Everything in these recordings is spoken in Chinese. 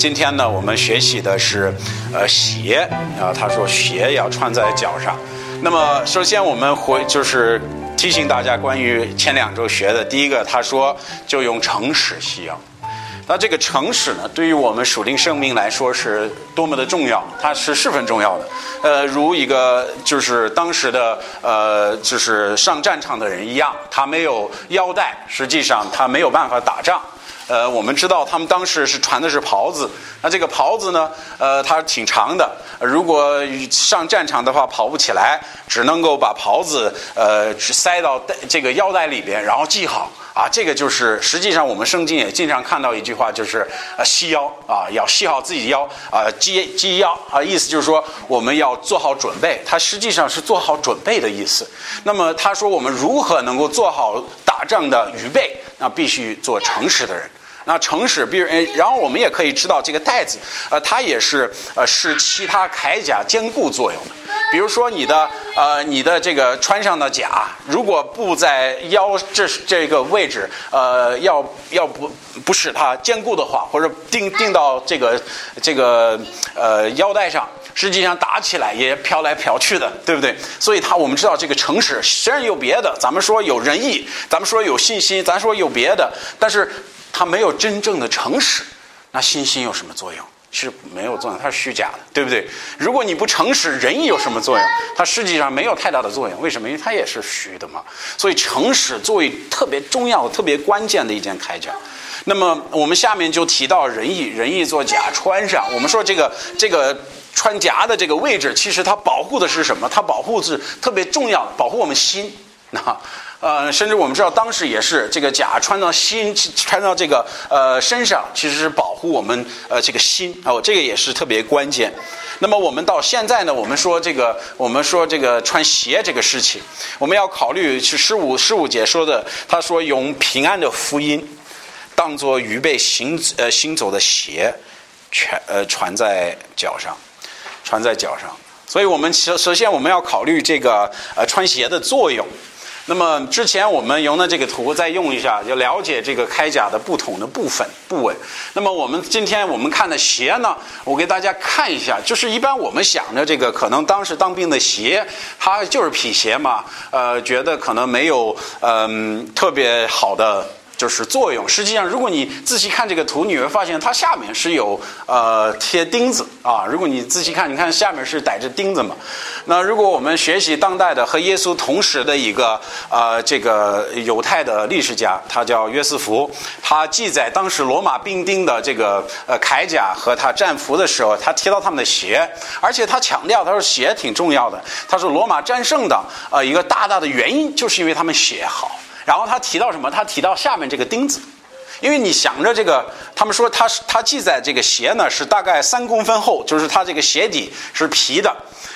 今天呢，我们学习的是呃鞋啊，他说鞋要穿在脚上。那么首先我们回就是提醒大家关于前两周学的，第一个他说就用诚实需要。那这个诚实呢，对于我们属灵生命来说是多么的重要，它是十分重要的。呃，如一个就是当时的呃，就是上战场的人一样，他没有腰带，实际上他没有办法打仗。呃，我们知道他们当时是穿的是袍子，那这个袍子呢，呃，它挺长的，如果上战场的话跑不起来，只能够把袍子呃塞到这个腰带里边，然后系好。啊，这个就是实际上我们圣经也经常看到一句话，就是呃系腰啊，要系好自己腰啊，系系腰啊，意思就是说我们要做好准备。它实际上是做好准备的意思。那么他说我们如何能够做好打仗的预备？那必须做诚实的人。那诚实，比如，然后我们也可以知道这个带子，呃，它也是呃是其他铠甲坚固作用的。比如说你的呃你的这个穿上的甲，如果不在腰这这个位置，呃，要要不不使它坚固的话，或者钉钉到这个这个呃腰带上，实际上打起来也飘来飘去的，对不对？所以它我们知道这个诚实，虽然有别的，咱们说有仁义，咱们说有信心，咱说有别的，但是。它没有真正的诚实，那信心有什么作用？是没有作用，它是虚假的，对不对？如果你不诚实，仁义有什么作用？它实际上没有太大的作用。为什么？因为它也是虚的嘛。所以诚实作为特别重要、特别关键的一件铠甲。那么我们下面就提到仁义，仁义做甲穿上。我们说这个这个穿甲的这个位置，其实它保护的是什么？它保护是特别重要，保护我们心。那。呃，甚至我们知道，当时也是这个甲穿到心，穿到这个呃身上，其实是保护我们呃这个心哦，这个也是特别关键。那么我们到现在呢，我们说这个，我们说这个穿鞋这个事情，我们要考虑是十五十五节说的，他说用平安的福音当做预备行呃行走的鞋，全呃穿在脚上，穿在脚上。所以我们首首先我们要考虑这个呃穿鞋的作用。那么之前我们用的这个图再用一下，就了解这个铠甲的不同的部分部位。那么我们今天我们看的鞋呢，我给大家看一下，就是一般我们想着这个可能当时当兵的鞋，它就是皮鞋嘛，呃，觉得可能没有嗯特别好的。就是作用。实际上，如果你仔细看这个图，你会发现它下面是有呃贴钉子啊。如果你仔细看，你看下面是带着钉子嘛。那如果我们学习当代的和耶稣同时的一个呃这个犹太的历史家，他叫约瑟夫，他记载当时罗马兵丁的这个呃铠甲和他战俘的时候，他提到他们的鞋，而且他强调他说鞋挺重要的。他说罗马战胜的呃一个大大的原因就是因为他们鞋好。然后他提到什么？他提到下面这个钉子，因为你想着这个，他们说他是他记载这个鞋呢是大概三公分厚，就是它这个鞋底是皮的，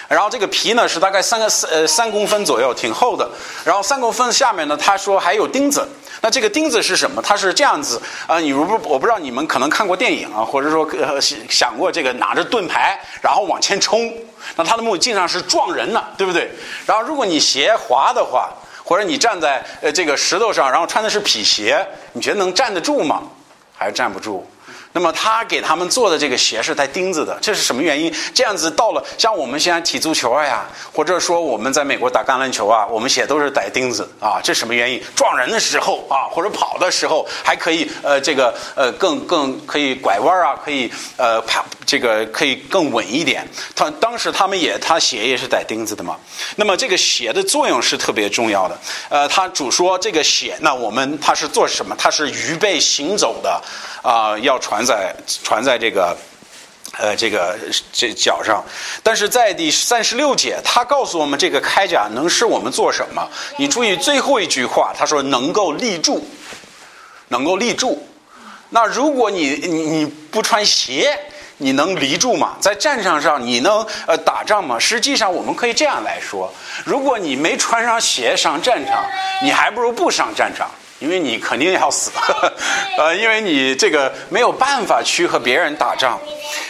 然后这个皮呢是大概三个三呃三公分左右，挺厚的。然后三公分下面呢，他说还有钉子。那这个钉子是什么？它是这样子啊，你如不我不知道你们可能看过电影啊，或者说呃想过这个拿着盾牌然后往前冲，那他的目的经常是撞人呢，对不对？然后如果你鞋滑的话。或者你站在呃这个石头上，然后穿的是皮鞋，你觉得能站得住吗？还是站不住？那么他给他们做的这个鞋是带钉子的，这是什么原因？这样子到了像我们现在踢足球呀，或者说我们在美国打橄榄球啊，我们鞋都是带钉子啊，这什么原因？撞人的时候啊，或者跑的时候还可以呃这个呃更更可以拐弯啊，可以呃跑这个可以更稳一点。他当时他们也他鞋也是带钉子的嘛。那么这个鞋的作用是特别重要的。呃，他主说这个鞋，那我们他是做什么？他是预备行走的。啊，要传在传在这个，呃，这个这脚上。但是在第三十六节，他告诉我们这个铠甲能使我们做什么？你注意最后一句话，他说能够立住，能够立住。那如果你你你不穿鞋，你能立住吗？在战场上你能呃打仗吗？实际上我们可以这样来说：如果你没穿上鞋上战场，你还不如不上战场。因为你肯定要死，呃，因为你这个没有办法去和别人打仗，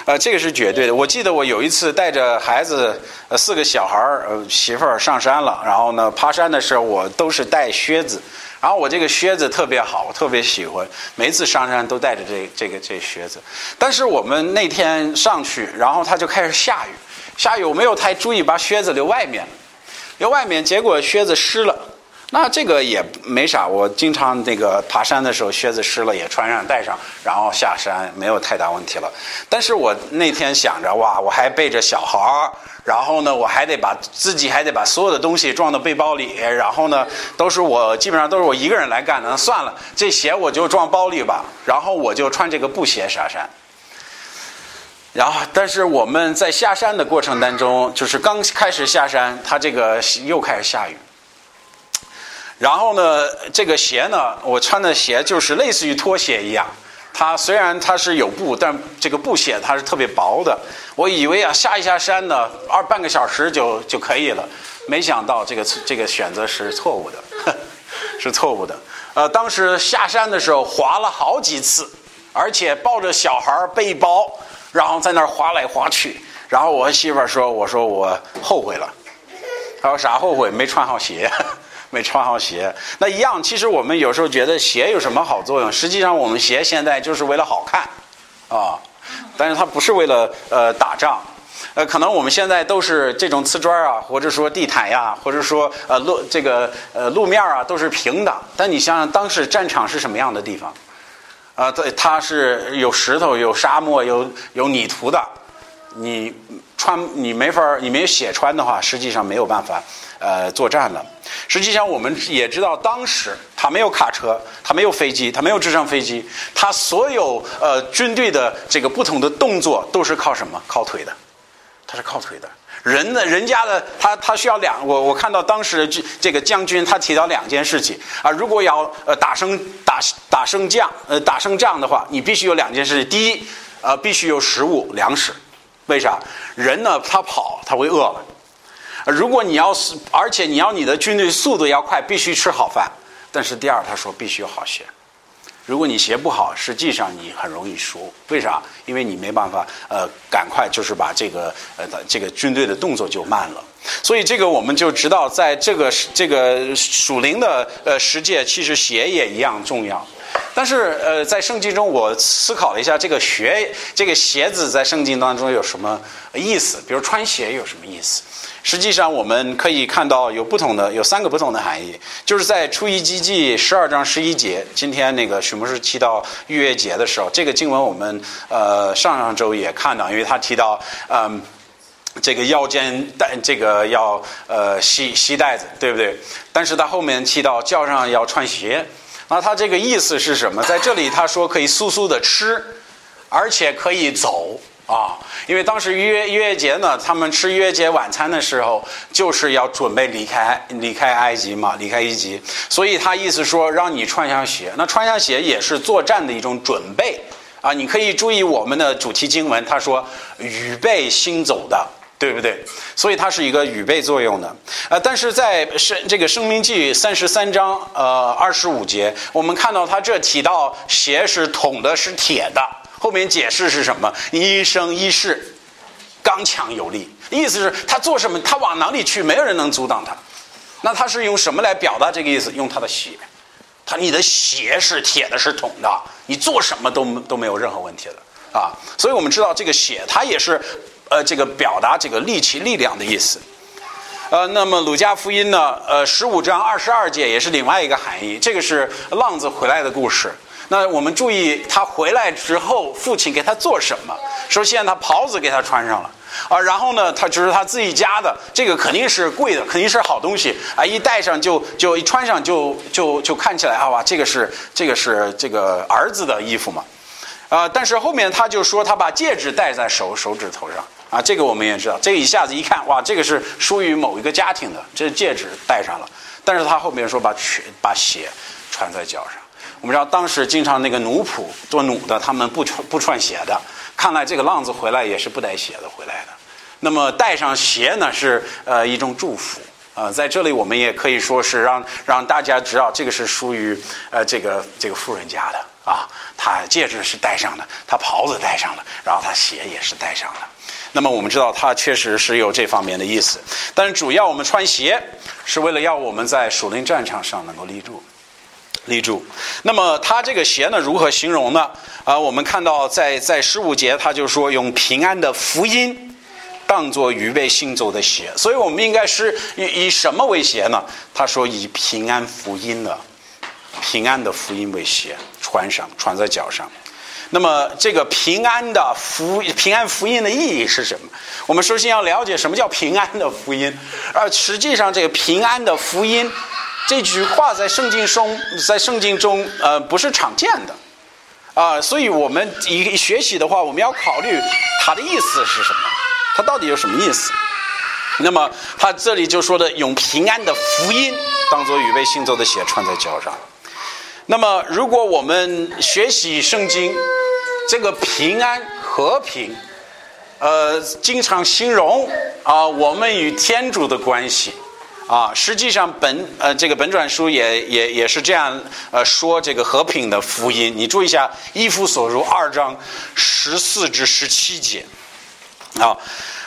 呃，这个是绝对的。我记得我有一次带着孩子，呃，四个小孩儿，呃，媳妇儿上山了，然后呢，爬山的时候我都是带靴子。然后我这个靴子特别好，我特别喜欢，每次上山都带着这这个这靴子。但是我们那天上去，然后它就开始下雨，下雨我没有太注意，把靴子留外面，留外面，结果靴子湿了。那这个也没啥，我经常那个爬山的时候靴子湿了也穿上带上，然后下山没有太大问题了。但是我那天想着哇，我还背着小孩儿，然后呢我还得把自己还得把所有的东西装到背包里，然后呢都是我基本上都是我一个人来干的。算了，这鞋我就装包里吧，然后我就穿这个布鞋下山。然后，但是我们在下山的过程当中，就是刚开始下山，它这个又开始下雨。然后呢，这个鞋呢，我穿的鞋就是类似于拖鞋一样。它虽然它是有布，但这个布鞋它是特别薄的。我以为啊，下一下山呢，二半个小时就就可以了。没想到这个这个选择是错误的，是错误的。呃，当时下山的时候滑了好几次，而且抱着小孩背包，然后在那儿滑来滑去。然后我媳妇儿说：“我说我后悔了。”他说：“啥后悔？没穿好鞋。”没穿好鞋，那一样。其实我们有时候觉得鞋有什么好作用？实际上，我们鞋现在就是为了好看，啊，但是它不是为了呃打仗。呃，可能我们现在都是这种瓷砖啊，或者说地毯呀，或者说呃路这个呃路面啊都是平的。但你想想，当时战场是什么样的地方？啊，对，它是有石头、有沙漠、有有泥土的。你穿你没法你没有鞋穿的话，实际上没有办法。呃，作战了。实际上，我们也知道，当时他没有卡车，他没有飞机，他没有直升飞机，他所有呃军队的这个不同的动作都是靠什么？靠腿的，他是靠腿的。人呢，人家的他他需要两。我我看到当时的这个将军他提到两件事情啊，如果要呃打胜打打胜仗呃打胜仗的话，你必须有两件事情。第一，呃，必须有食物粮食。为啥？人呢，他跑他会饿了。如果你要是，而且你要你的军队速度要快，必须吃好饭。但是第二，他说必须有好鞋。如果你鞋不好，实际上你很容易输。为啥？因为你没办法，呃，赶快就是把这个呃的这个军队的动作就慢了。所以这个我们就知道，在这个这个属灵的呃世界，其实鞋也一样重要。但是呃，在圣经中，我思考了一下，这个鞋这个鞋子在圣经当中有什么意思？比如穿鞋有什么意思？实际上，我们可以看到有不同的，有三个不同的含义。就是在出埃及记十二章十一节，今天那个许牧师提到逾越节的时候，这个经文我们呃上上周也看到，因为他提到嗯这个腰间带这个要呃系系带子，对不对？但是他后面提到脚上要穿鞋，那他这个意思是什么？在这里他说可以速速的吃，而且可以走。啊，因为当时约约节呢，他们吃约节晚餐的时候，就是要准备离开离开埃及嘛，离开埃及，所以他意思说让你穿上鞋。那穿上鞋也是作战的一种准备啊。你可以注意我们的主题经文，他说预备行走的，对不对？所以它是一个预备作用的。呃，但是在生这个生命记三十三章呃二十五节，我们看到他这提到鞋是铜的，是铁的。后面解释是什么？一生一世，刚强有力。意思是他做什么，他往哪里去，没有人能阻挡他。那他是用什么来表达这个意思？用他的血。他你的血是铁的，是铜的，你做什么都都没有任何问题的啊。所以我们知道这个血，它也是呃这个表达这个力气、力量的意思。呃，那么鲁家福音呢？呃，十五章二十二节也是另外一个含义。这个是浪子回来的故事。那我们注意，他回来之后，父亲给他做什么？首先，他袍子给他穿上了，啊，然后呢，他就是他自己家的，这个肯定是贵的，肯定是好东西啊！一戴上就就一穿上就就就看起来啊哇，这个是这个是这个儿子的衣服嘛，啊！但是后面他就说他把戒指戴在手手指头上啊，这个我们也知道，这个一下子一看哇，这个是属于某一个家庭的，这戒指戴上了，但是他后面说把鞋把鞋穿在脚上。我们知道，当时经常那个奴仆做奴的，他们不穿不穿鞋的。看来这个浪子回来也是不带鞋的回来的。那么带上鞋呢，是呃一种祝福啊。在这里，我们也可以说是让让大家知道，这个是属于呃这个这个富人家的啊。他戒指是戴上的，他袍子戴上了，然后他鞋也是戴上了。那么我们知道，他确实是有这方面的意思。但是主要我们穿鞋是为了要我们在属灵战场上能够立住。立住。那么他这个鞋呢，如何形容呢？啊，我们看到在在十五节，他就说用平安的福音当做预备行走的鞋。所以我们应该是以以什么为鞋呢？他说以平安福音的平安的福音为鞋，穿上穿在脚上。那么这个平安的福平安福音的意义是什么？我们首先要了解什么叫平安的福音。而实际上，这个平安的福音这句话在圣经中，在圣经中呃不是常见的啊，所以我们一学习的话，我们要考虑它的意思是什么，它到底有什么意思？那么他这里就说的用平安的福音当做预备行走的鞋穿在脚上。那么，如果我们学习圣经，这个平安和平，呃，经常形容啊，我们与天主的关系啊，实际上本呃这个本转书也也也是这样呃说这个和平的福音。你注意一下，一夫所入二章十四至十七节啊，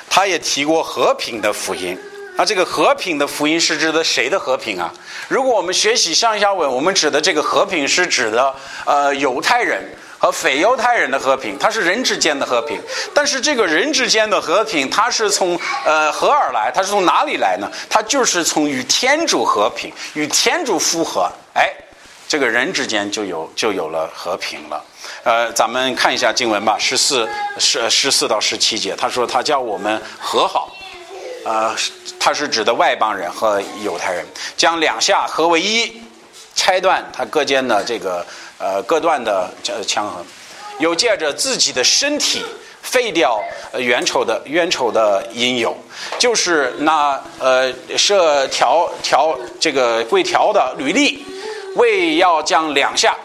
他也提过和平的福音。那这个和平的福音是指的谁的和平啊？如果我们学习上下文，我们指的这个和平是指的呃犹太人和非犹太人的和平，它是人之间的和平。但是这个人之间的和平，它是从呃何而来？它是从哪里来呢？它就是从与天主和平，与天主复合。哎，这个人之间就有就有了和平了。呃，咱们看一下经文吧，十四十十四到十七节，他说他叫我们和好。呃，它是指的外邦人和犹太人，将两下合为一，拆断它各间的这个呃各段的枪痕，又借着自己的身体废掉冤仇的冤仇的因由，就是那呃设条条这个跪条的履历，为要将两下。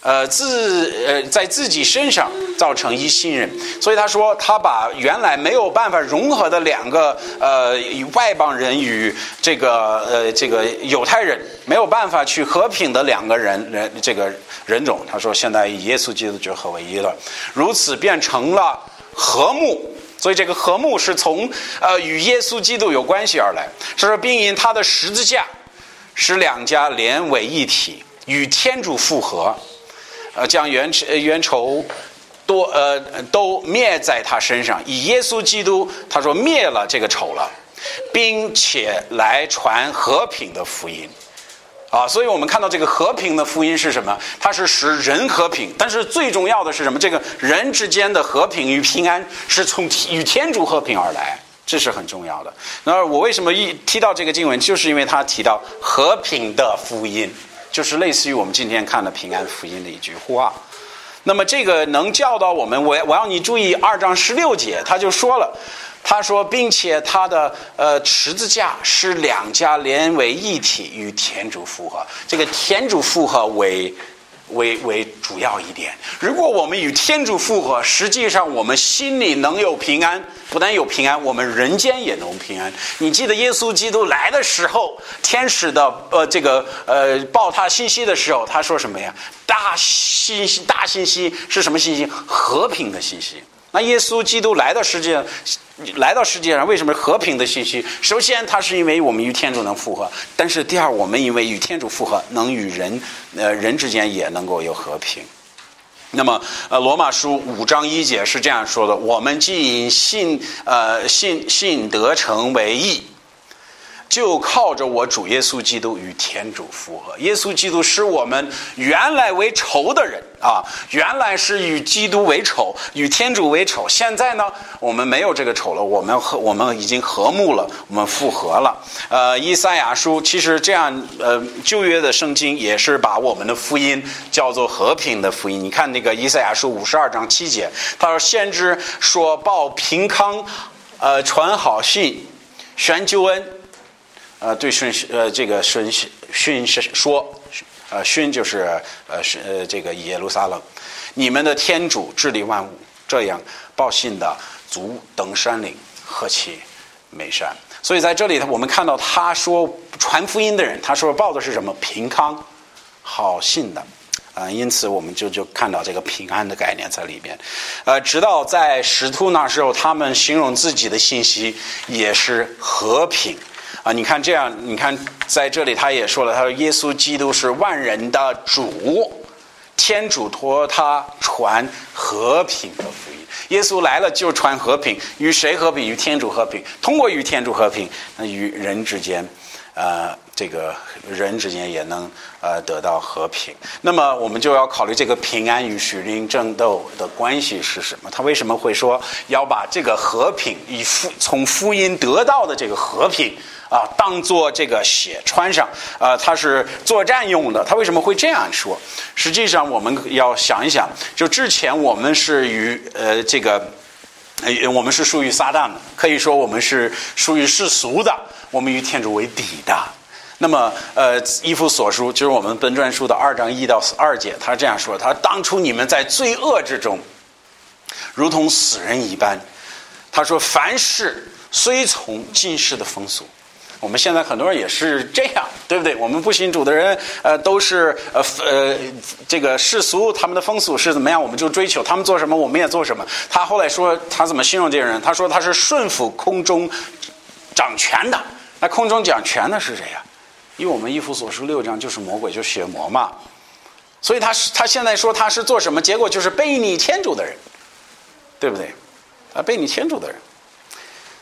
呃，自呃在自己身上造成一信任，所以他说他把原来没有办法融合的两个呃外邦人与这个呃这个犹太人没有办法去和平的两个人人这个人种，他说现在耶稣基督就合为一了，如此变成了和睦，所以这个和睦是从呃与耶稣基督有关系而来，所以说并因他的十字架使两家连为一体，与天主复合。呃，将冤冤仇多呃都灭在他身上，以耶稣基督他说灭了这个仇了，并且来传和平的福音啊，所以我们看到这个和平的福音是什么？它是使人和平，但是最重要的是什么？这个人之间的和平与平安是从与天主和平而来，这是很重要的。那我为什么一提到这个经文，就是因为他提到和平的福音。就是类似于我们今天看的平安福音的一句话，那么这个能教导我们，我我要你注意二章十六节，他就说了，他说，并且他的呃十字架是两家连为一体，与天主复合，这个天主复合为。为为主要一点。如果我们与天主复合，实际上我们心里能有平安，不但有平安，我们人间也能平安。你记得耶稣基督来的时候，天使的呃这个呃报他信息的时候，他说什么呀？大信息，大信息是什么信息？和平的信息。那耶稣基督来到世界，来到世界上，为什么和平的信息？首先，他是因为我们与天主能复合；但是，第二，我们因为与天主复合，能与人，呃，人之间也能够有和平。那么，呃，罗马书五章一节是这样说的：我们既因信，呃，信信得成为义。就靠着我主耶稣基督与天主复合。耶稣基督是我们原来为仇的人啊，原来是与基督为仇，与天主为仇。现在呢，我们没有这个仇了，我们和我们已经和睦了，我们复合了。呃，以赛亚书其实这样，呃，旧约的圣经也是把我们的福音叫做和平的福音。你看那个以赛亚书五十二章七节，他说：“先知说报平康，呃，传好信，宣救恩。”呃，对顺呃这个顺训是说，呃勋就是呃是呃这个耶路撒冷，你们的天主治理万物，这样报信的足登山岭，何其美善！所以在这里，我们看到他说传福音的人，他说报的是什么平康好信的啊，因此我们就就看到这个平安的概念在里边。呃，直到在使徒那时候，他们形容自己的信息也是和平。啊，你看这样，你看在这里他也说了，他说耶稣基督是万人的主，天主托他传和平的福音。耶稣来了就传和平，与谁和平？与天主和平。通过与天主和平，那与人之间，呃，这个人之间也能呃得到和平。那么我们就要考虑这个平安与属灵争斗的关系是什么？他为什么会说要把这个和平以福从福音得到的这个和平？啊，当做这个血穿上，啊，它是作战用的。他为什么会这样说？实际上，我们要想一想，就之前我们是与呃这个，我们是属于撒旦的，可以说我们是属于世俗的，我们与天主为敌的。那么，呃，依夫所书就是我们本传书的二章一到二节，他这样说：他当初你们在罪恶之中，如同死人一般。他说，凡事虽从今世的风俗。我们现在很多人也是这样，对不对？我们不信主的人，呃，都是呃呃，这个世俗他们的风俗是怎么样，我们就追求他们做什么，我们也做什么。他后来说，他怎么形容这些人？他说他是顺服空中掌权的。那空中掌权的是谁呀？因为我们一夫所书六章就是魔鬼，就是血魔嘛。所以他是他现在说他是做什么？结果就是被你天主的人，对不对？啊，被你天主的人。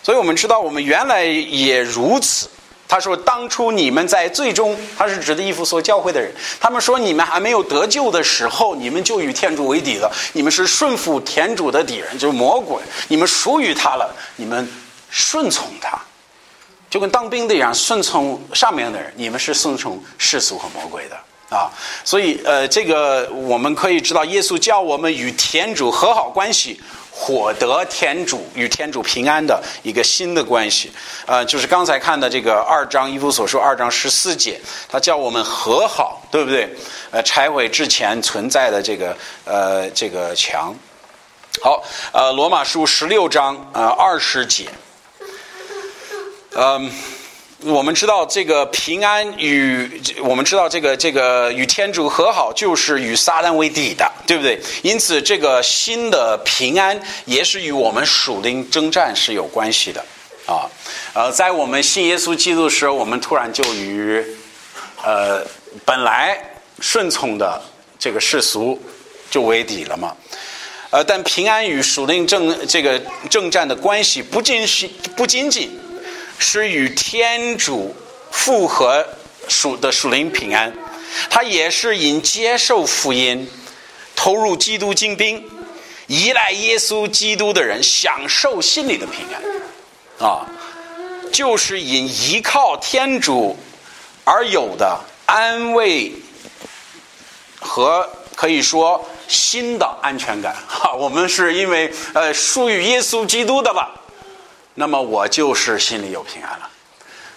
所以我们知道，我们原来也如此。他说：“当初你们在最终，他是指的伊夫所教会的人。他们说，你们还没有得救的时候，你们就与天主为敌了。你们是顺服天主的敌人，就是魔鬼。你们属于他了，你们顺从他，就跟当兵的一样，顺从上面的人。你们是顺从世俗和魔鬼的啊。所以，呃，这个我们可以知道，耶稣教我们与天主和好关系。”获得天主与天主平安的一个新的关系，呃，就是刚才看的这个二章一夫所说二章十四节，他叫我们和好，对不对？呃，拆毁之前存在的这个呃这个墙。好，呃，罗马书十六章呃二十节，嗯。我们知道这个平安与我们知道这个这个与天主和好，就是与撒旦为敌的，对不对？因此，这个新的平安也是与我们属灵征战是有关系的啊。呃，在我们信耶稣基督的时候，我们突然就与呃本来顺从的这个世俗就为敌了嘛。呃，但平安与属灵正这个征战的关系，不仅是不仅仅。是与天主复合属的属灵平安，他也是因接受福音、投入基督精兵、依赖耶稣基督的人享受心里的平安，啊，就是因依靠天主而有的安慰和可以说新的安全感。哈，我们是因为呃属于耶稣基督的了。那么我就是心里有平安了，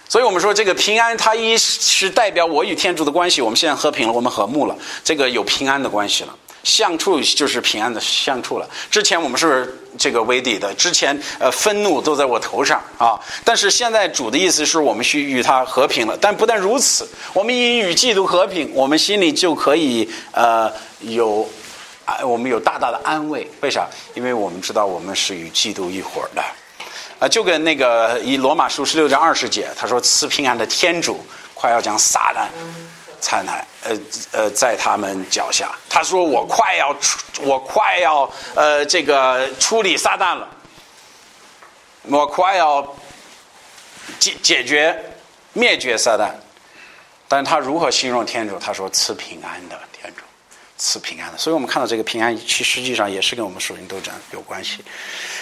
所以我们说这个平安，它一是代表我与天主的关系，我们现在和平了，我们和睦了，这个有平安的关系了，相处就是平安的相处了。之前我们是这个为敌的，之前呃愤怒都在我头上啊，但是现在主的意思是我们需与他和平了。但不但如此，我们因与基督和平，我们心里就可以呃有啊，我们有大大的安慰。为啥？因为我们知道我们是与基督一伙的。啊，就跟那个以罗马书十六章二十节，他说赐平安的天主快要将撒旦踩来，呃呃，在他们脚下。他说我快要出，我快要呃这个处理撒旦了，我快要解解决灭绝撒旦。但他如何形容天主？他说赐平安的天主，赐平安的。所以我们看到这个平安，其实际上也是跟我们属灵斗争有关系。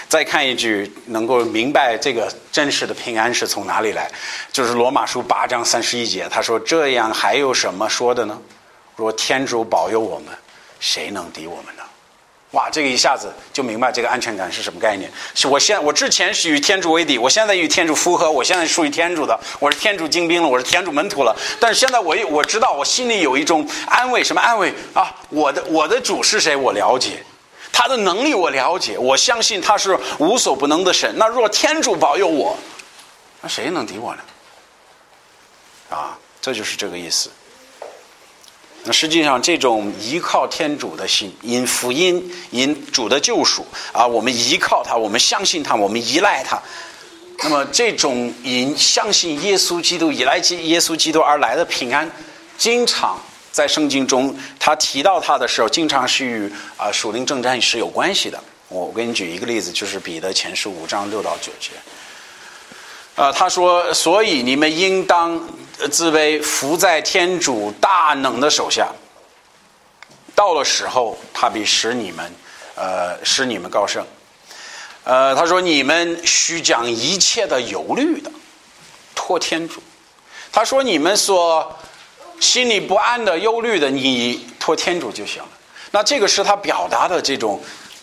再看一句，能够明白这个真实的平安是从哪里来，就是罗马书八章三十一节，他说：“这样还有什么说的呢？若天主保佑我们，谁能敌我们呢？”哇，这个一下子就明白这个安全感是什么概念。是我现我之前是与天主为敌，我现在与天主复合，我现在属于天主的，我是天主精兵了，我是天主门徒了。但是现在我我知道，我心里有一种安慰，什么安慰啊？我的我的主是谁？我了解。他的能力我了解，我相信他是无所不能的神。那若天主保佑我，那谁能敌我呢？啊，这就是这个意思。那实际上，这种依靠天主的心，因福音，因主的救赎啊，我们依靠他，我们相信他，我们依赖他，那么这种因相信耶稣基督以来耶稣基督而来的平安，经常在圣经中他提到他的时候，经常是与啊属灵征战是有关系的。我我给你举一个例子，就是彼得前书五章六到九节。啊，他说：“所以你们应当自为服在天主大能的手下。到了时候，他必使你们，呃，使你们高升。呃，他说你们需将一切的忧虑的托天主。他说你们所心里不安的忧虑的，你托天主就行了。那这个是他表达的这种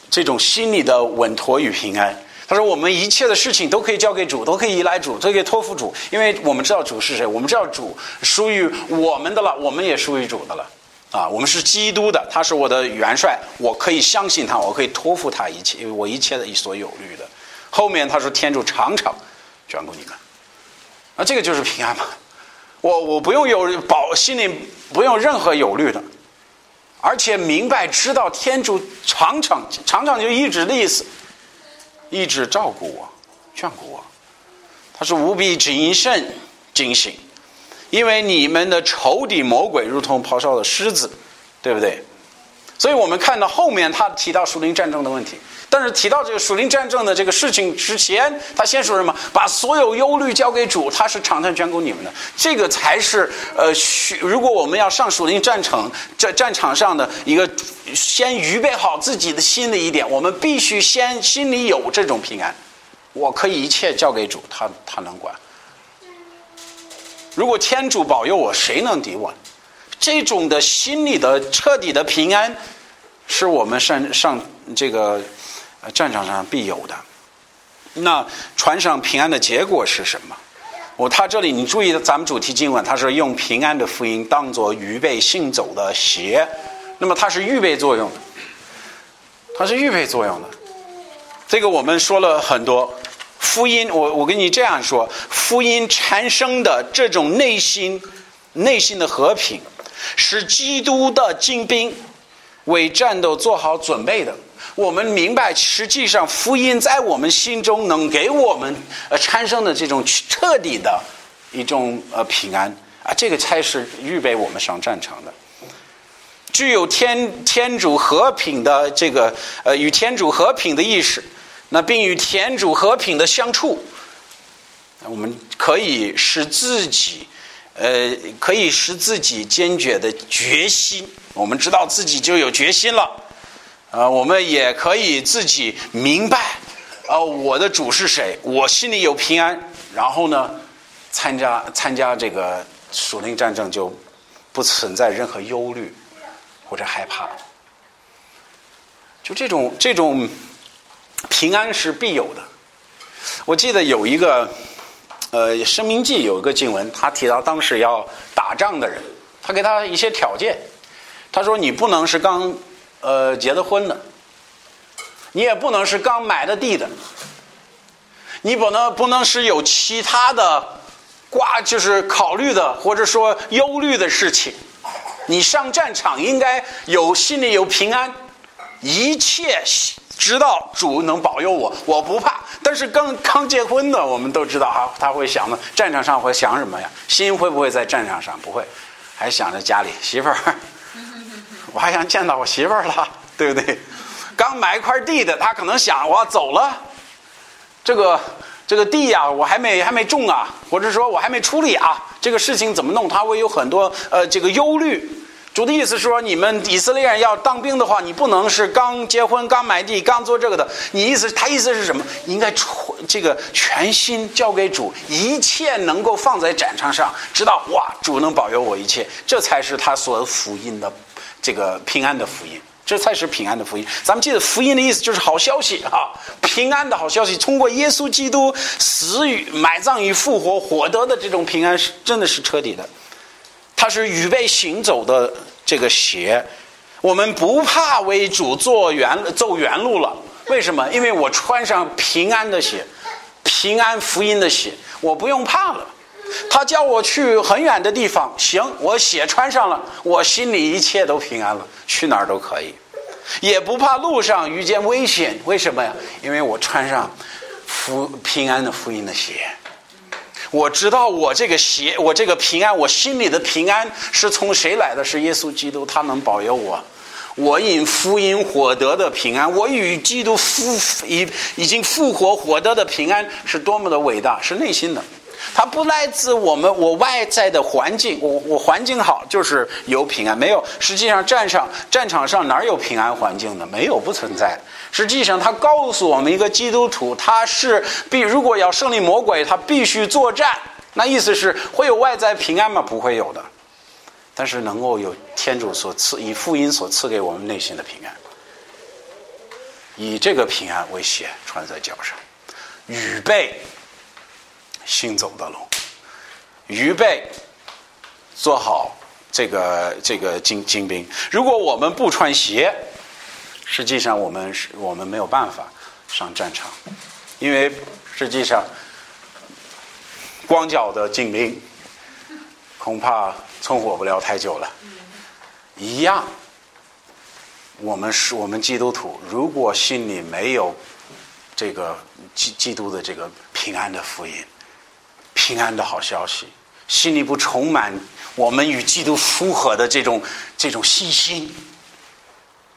这种心理的稳妥与平安。”他说：“我们一切的事情都可以交给主，都可以依赖主，都可以托付主，因为我们知道主是谁，我们知道主属于我们的了，我们也属于主的了。啊，我们是基督的，他是我的元帅，我可以相信他，我可以托付他一切，因为我一切的所有虑的。后面他说：天主常常眷顾你们，那，这个就是平安嘛。我我不用有保心里不用任何忧虑的，而且明白知道天主常常常常就一直的意思。”一直照顾我，眷顾我，他是无比谨慎警醒，因为你们的仇敌魔鬼如同咆哮的狮子，对不对？所以我们看到后面他提到属灵战争的问题，但是提到这个属灵战争的这个事情之前，他先说什么？把所有忧虑交给主，他是常常眷顾你们的。这个才是呃，如果我们要上属灵战场，在战场上的一个。先预备好自己的心的一点，我们必须先心里有这种平安。我可以一切交给主，他他能管。如果天主保佑我，谁能敌我？这种的心理的彻底的平安，是我们上上这个战场上必有的。那传上平安的结果是什么？我他这里你注意，咱们主题经文，他说用平安的福音当做预备行走的鞋。那么它是预备作用的，它是预备作用的。这个我们说了很多，福音，我我跟你这样说，福音产生的这种内心内心的和平，是基督的精兵为战斗做好准备的。我们明白，实际上福音在我们心中能给我们呃产生的这种彻底的一种呃平安啊，这个才是预备我们上战场的。具有天天主和平的这个呃与天主和平的意识，那并与天主和平的相处，我们可以使自己呃可以使自己坚决的决心。我们知道自己就有决心了，啊，我们也可以自己明白，啊，我的主是谁，我心里有平安，然后呢，参加参加这个属灵战争就不存在任何忧虑。或者害怕，就这种这种平安是必有的。我记得有一个呃《生命记》有一个经文，他提到当时要打仗的人，他给他一些条件。他说：“你不能是刚呃结的婚的，你也不能是刚买的地的，你不能不能是有其他的挂就是考虑的或者说忧虑的事情。”你上战场应该有心里有平安，一切知道主能保佑我，我不怕。但是刚刚结婚的，我们都知道啊，他会想的战场上会想什么呀？心会不会在战场上？不会，还想着家里媳妇儿，我还想见到我媳妇儿了，对不对？刚买一块地的，他可能想我走了，这个。这个地呀，我还没还没种啊，或者说我还没处理啊，这个事情怎么弄？他会有很多呃这个忧虑。主的意思是说，你们以色列人要当兵的话，你不能是刚结婚、刚买地、刚做这个的。你意思，他意思是什么？应该全这个全心交给主，一切能够放在战场上，知道哇，主能保佑我一切，这才是他所福音的这个平安的福音。这才是平安的福音。咱们记得福音的意思就是好消息啊，平安的好消息。通过耶稣基督死与埋葬与复活获得的这种平安是真的是彻底的。它是预备行走的这个鞋，我们不怕为主做原走原路了。为什么？因为我穿上平安的鞋，平安福音的鞋，我不用怕了。他叫我去很远的地方，行，我鞋穿上了，我心里一切都平安了，去哪儿都可以，也不怕路上遇见危险。为什么呀？因为我穿上福平安的福音的鞋。我知道我这个邪，我这个平安，我心里的平安是从谁来的？是耶稣基督，他能保佑我。我因福音获得的平安，我与基督复已已经复活获得的平安，是多么的伟大，是内心的。它不来自我们我外在的环境，我我环境好就是有平安，没有。实际上战场战场上哪有平安环境呢？没有，不存在。实际上，他告诉我们一个基督徒，他是必如果要胜利魔鬼，他必须作战。那意思是会有外在平安吗？不会有的。但是能够有天主所赐以福音所赐给我们内心的平安，以这个平安为鞋穿在脚上，预备行走的路，预备做好这个这个精精兵。如果我们不穿鞋，实际上我们是我们没有办法上战场，因为实际上光脚的精兵恐怕。存活不了太久了，一样。我们是我们基督徒，如果心里没有这个基基督的这个平安的福音、平安的好消息，心里不充满我们与基督符合的这种这种信心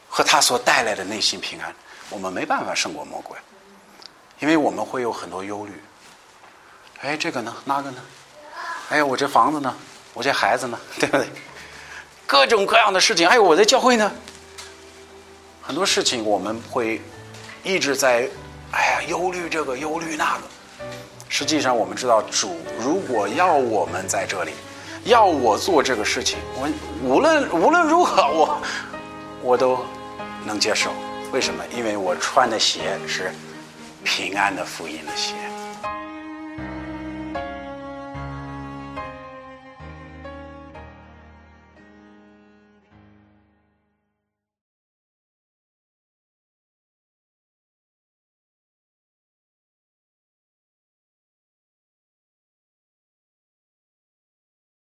和他所带来的内心平安，我们没办法胜过魔鬼，因为我们会有很多忧虑。哎，这个呢？那个呢？哎，我这房子呢？我这孩子呢，对不对？各种各样的事情，哎我在教会呢，很多事情我们会一直在，哎呀，忧虑这个，忧虑那个。实际上，我们知道，主如果要我们在这里，要我做这个事情，我无论无论如何，我我都能接受。为什么？因为我穿的鞋是平安的福音的鞋。